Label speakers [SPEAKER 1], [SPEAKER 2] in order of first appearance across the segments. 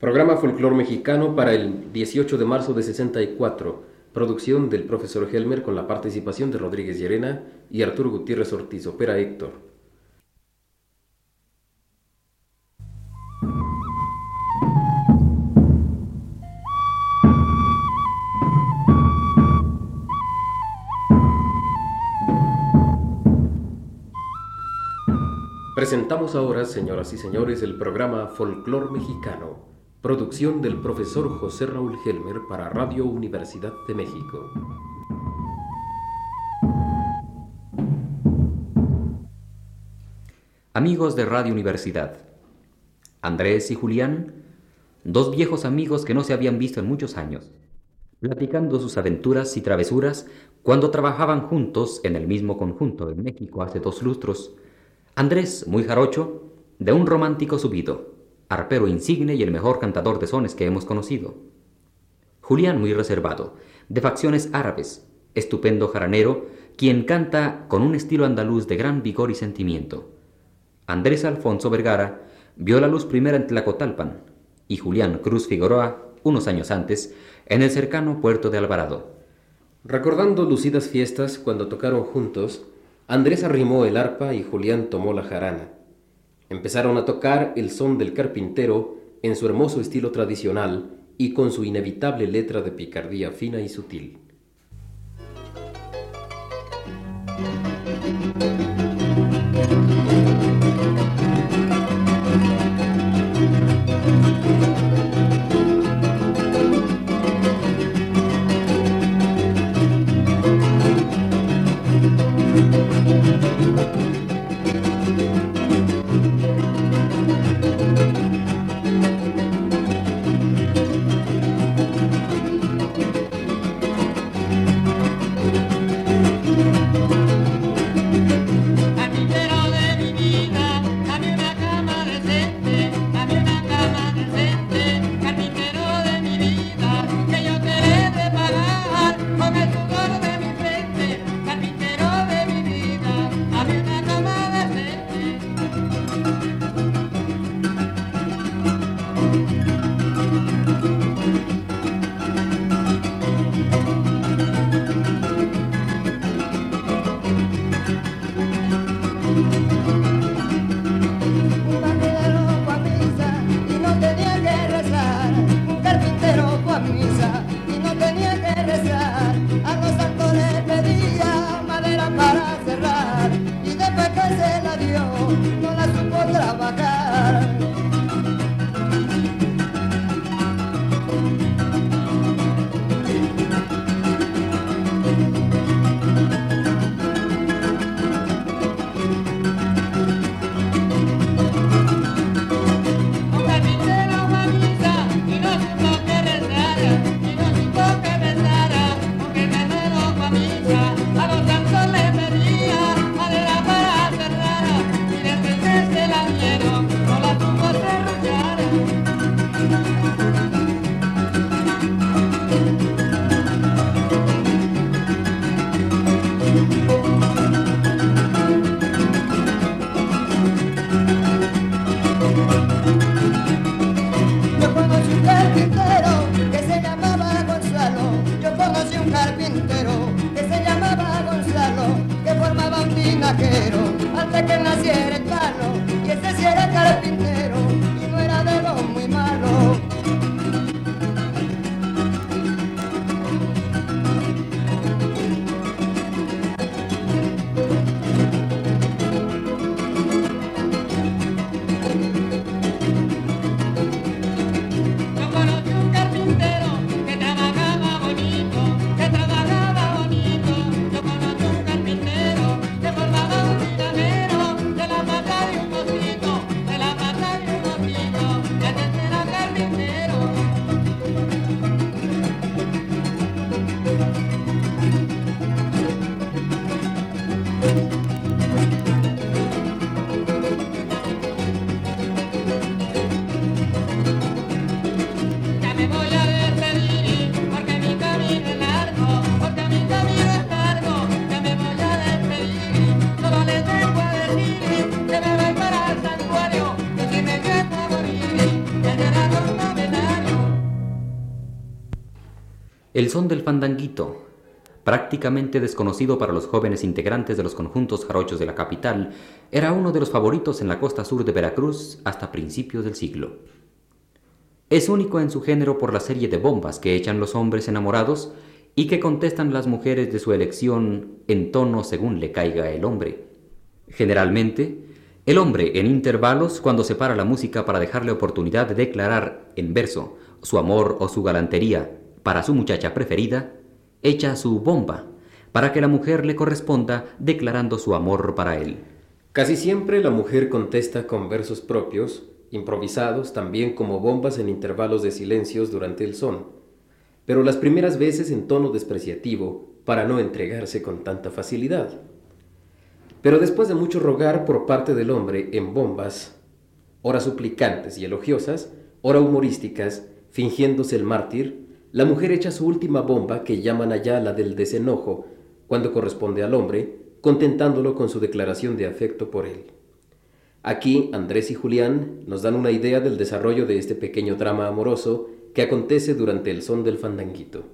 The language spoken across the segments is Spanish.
[SPEAKER 1] Programa Folclor Mexicano para el 18 de marzo de 64. Producción del profesor Helmer con la participación de Rodríguez Llerena y Arturo Gutiérrez Ortiz. Opera Héctor. Presentamos ahora, señoras y señores, el programa Folclor Mexicano Producción del profesor José Raúl Helmer para Radio Universidad de México.
[SPEAKER 2] Amigos de Radio Universidad. Andrés y Julián, dos viejos amigos que no se habían visto en muchos años, platicando sus aventuras y travesuras cuando trabajaban juntos en el mismo conjunto en México hace dos lustros. Andrés, muy jarocho, de un romántico subido arpero insigne y el mejor cantador de sones que hemos conocido. Julián muy reservado, de facciones árabes, estupendo jaranero, quien canta con un estilo andaluz de gran vigor y sentimiento. Andrés Alfonso Vergara vio la luz primera en Tlacotalpan y Julián Cruz Figueroa, unos años antes, en el cercano puerto de Alvarado.
[SPEAKER 1] Recordando lucidas fiestas cuando tocaron juntos, Andrés arrimó el arpa y Julián tomó la jarana. Empezaron a tocar el son del carpintero en su hermoso estilo tradicional y con su inevitable letra de picardía fina y sutil.
[SPEAKER 3] carpintero que se llamaba Gonzalo, que formaba un tinajero antes que naciera
[SPEAKER 2] el palo, y ese sí era carpintero. El son del fandanguito, prácticamente desconocido para los jóvenes integrantes de los conjuntos jarochos de la capital, era uno de los favoritos en la costa sur de Veracruz hasta principios del siglo. Es único en su género por la serie de bombas que echan los hombres enamorados y que contestan las mujeres de su elección en tono según le caiga el hombre. Generalmente, el hombre en intervalos, cuando separa la música para dejarle oportunidad de declarar en verso su amor o su galantería para su muchacha preferida, echa su bomba para que la mujer le corresponda declarando su amor para él.
[SPEAKER 1] Casi siempre la mujer contesta con versos propios improvisados también como bombas en intervalos de silencios durante el son, pero las primeras veces en tono despreciativo para no entregarse con tanta facilidad. Pero después de mucho rogar por parte del hombre en bombas, ora suplicantes y elogiosas, ora humorísticas, fingiéndose el mártir, la mujer echa su última bomba que llaman allá la del desenojo, cuando corresponde al hombre, contentándolo con su declaración de afecto por él. Aquí Andrés y Julián nos dan una idea del desarrollo de este pequeño drama amoroso que acontece durante el son del fandanguito.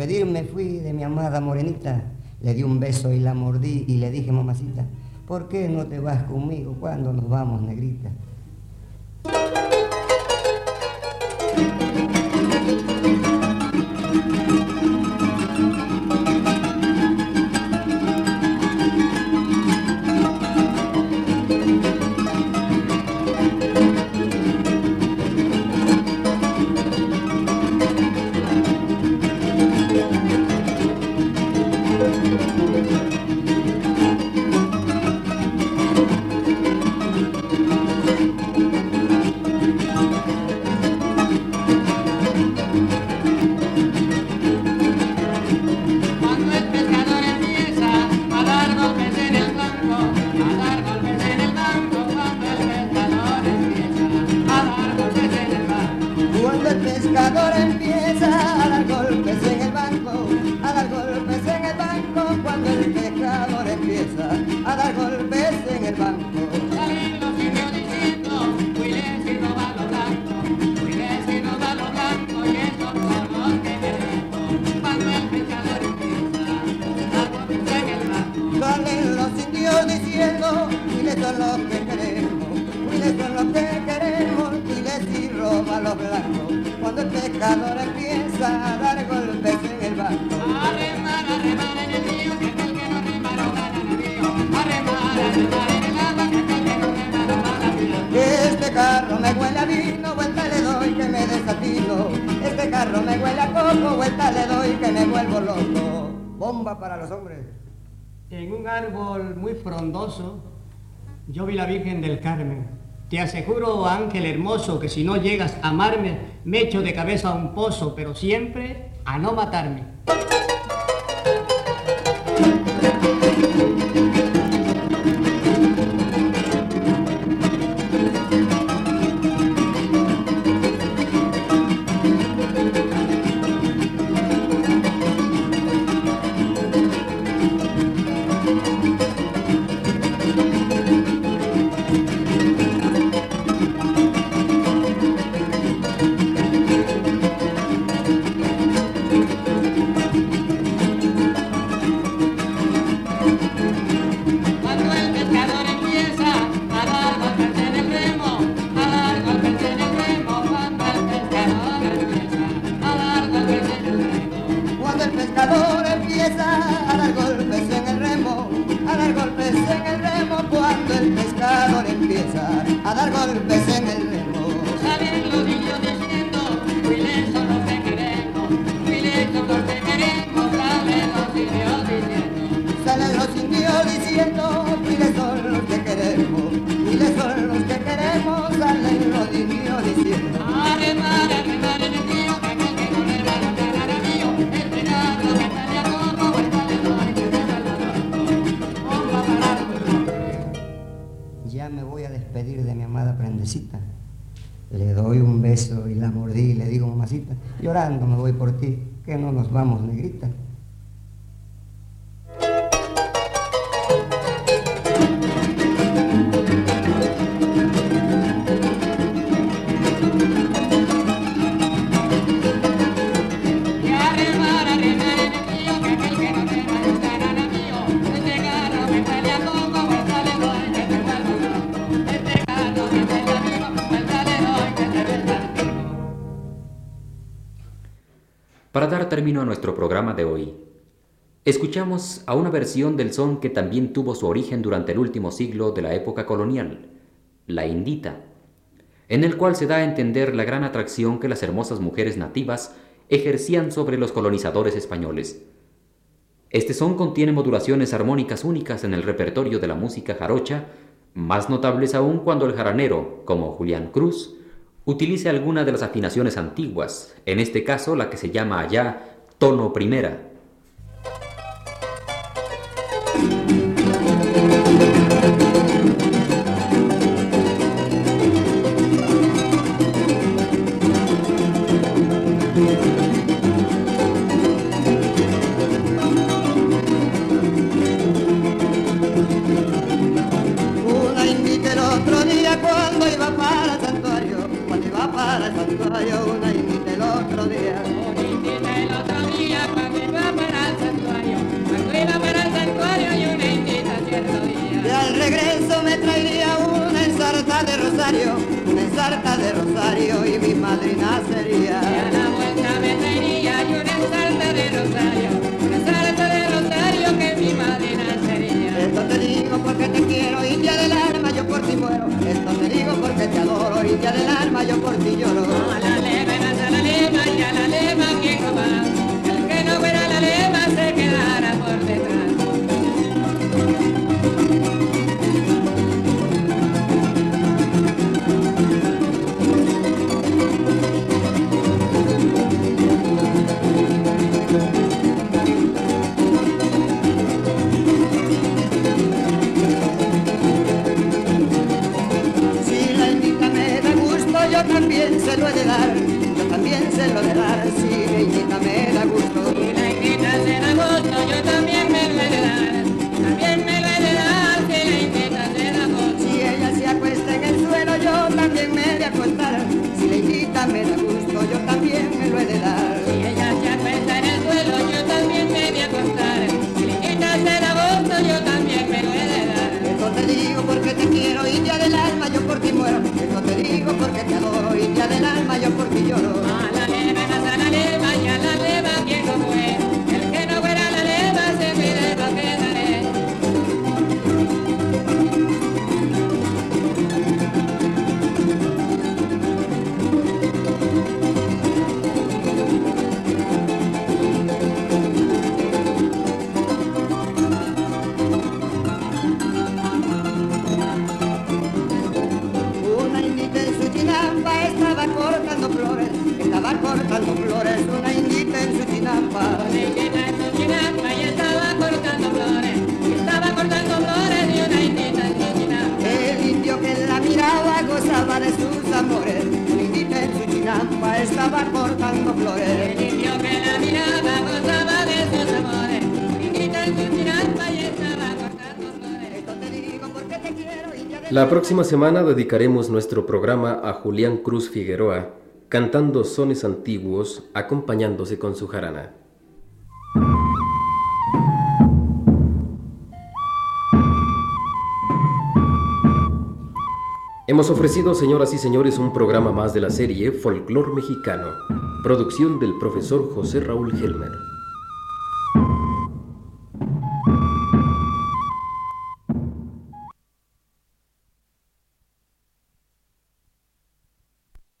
[SPEAKER 3] Despedirme fui de mi amada morenita, le di un beso y la mordí y le dije, mamacita, ¿por qué no te vas conmigo cuando nos vamos, negrita? Para los hombres.
[SPEAKER 4] En un árbol muy frondoso, yo vi la Virgen del Carmen. Te aseguro, ángel hermoso, que si no llegas a amarme, me echo de cabeza a un pozo, pero siempre a no matarme.
[SPEAKER 5] Diciendo,
[SPEAKER 3] miles son los que queremos, miles son los que queremos, salen los indios diciendo.
[SPEAKER 5] El que aquel que mío, sale a el que a.
[SPEAKER 3] Ya me voy a despedir de mi amada prendecita. Le doy un beso y la mordí y le digo, mamacita, llorando me voy por ti, que no nos vamos, negrita.
[SPEAKER 2] Término a nuestro programa de hoy, escuchamos a una versión del son que también tuvo su origen durante el último siglo de la época colonial, la indita, en el cual se da a entender la gran atracción que las hermosas mujeres nativas ejercían sobre los colonizadores españoles. Este son contiene modulaciones armónicas únicas en el repertorio de la música jarocha, más notables aún cuando el jaranero, como Julián Cruz, utilice alguna de las afinaciones antiguas, en este caso la que se llama allá tono primera.
[SPEAKER 3] Cortando flores, una indita en su chinampa.
[SPEAKER 5] Una indita en su chinampa y estaba cortando flores. Y estaba cortando flores y una indita en su chinampa.
[SPEAKER 3] El indio que la miraba gozaba de sus amores, una indita en su chinampa estaba cortando flores.
[SPEAKER 5] El indio que la miraba gozaba de sus amores. Indita en su chinampa y estaba cortando flores.
[SPEAKER 3] Esto te digo porque te quiero,
[SPEAKER 1] La próxima semana dedicaremos nuestro programa a Julián Cruz Figueroa, cantando sones antiguos, acompañándose con su jarana. Hemos ofrecido, señoras y señores, un programa más de la serie Folclor Mexicano, producción del profesor José Raúl Helmer.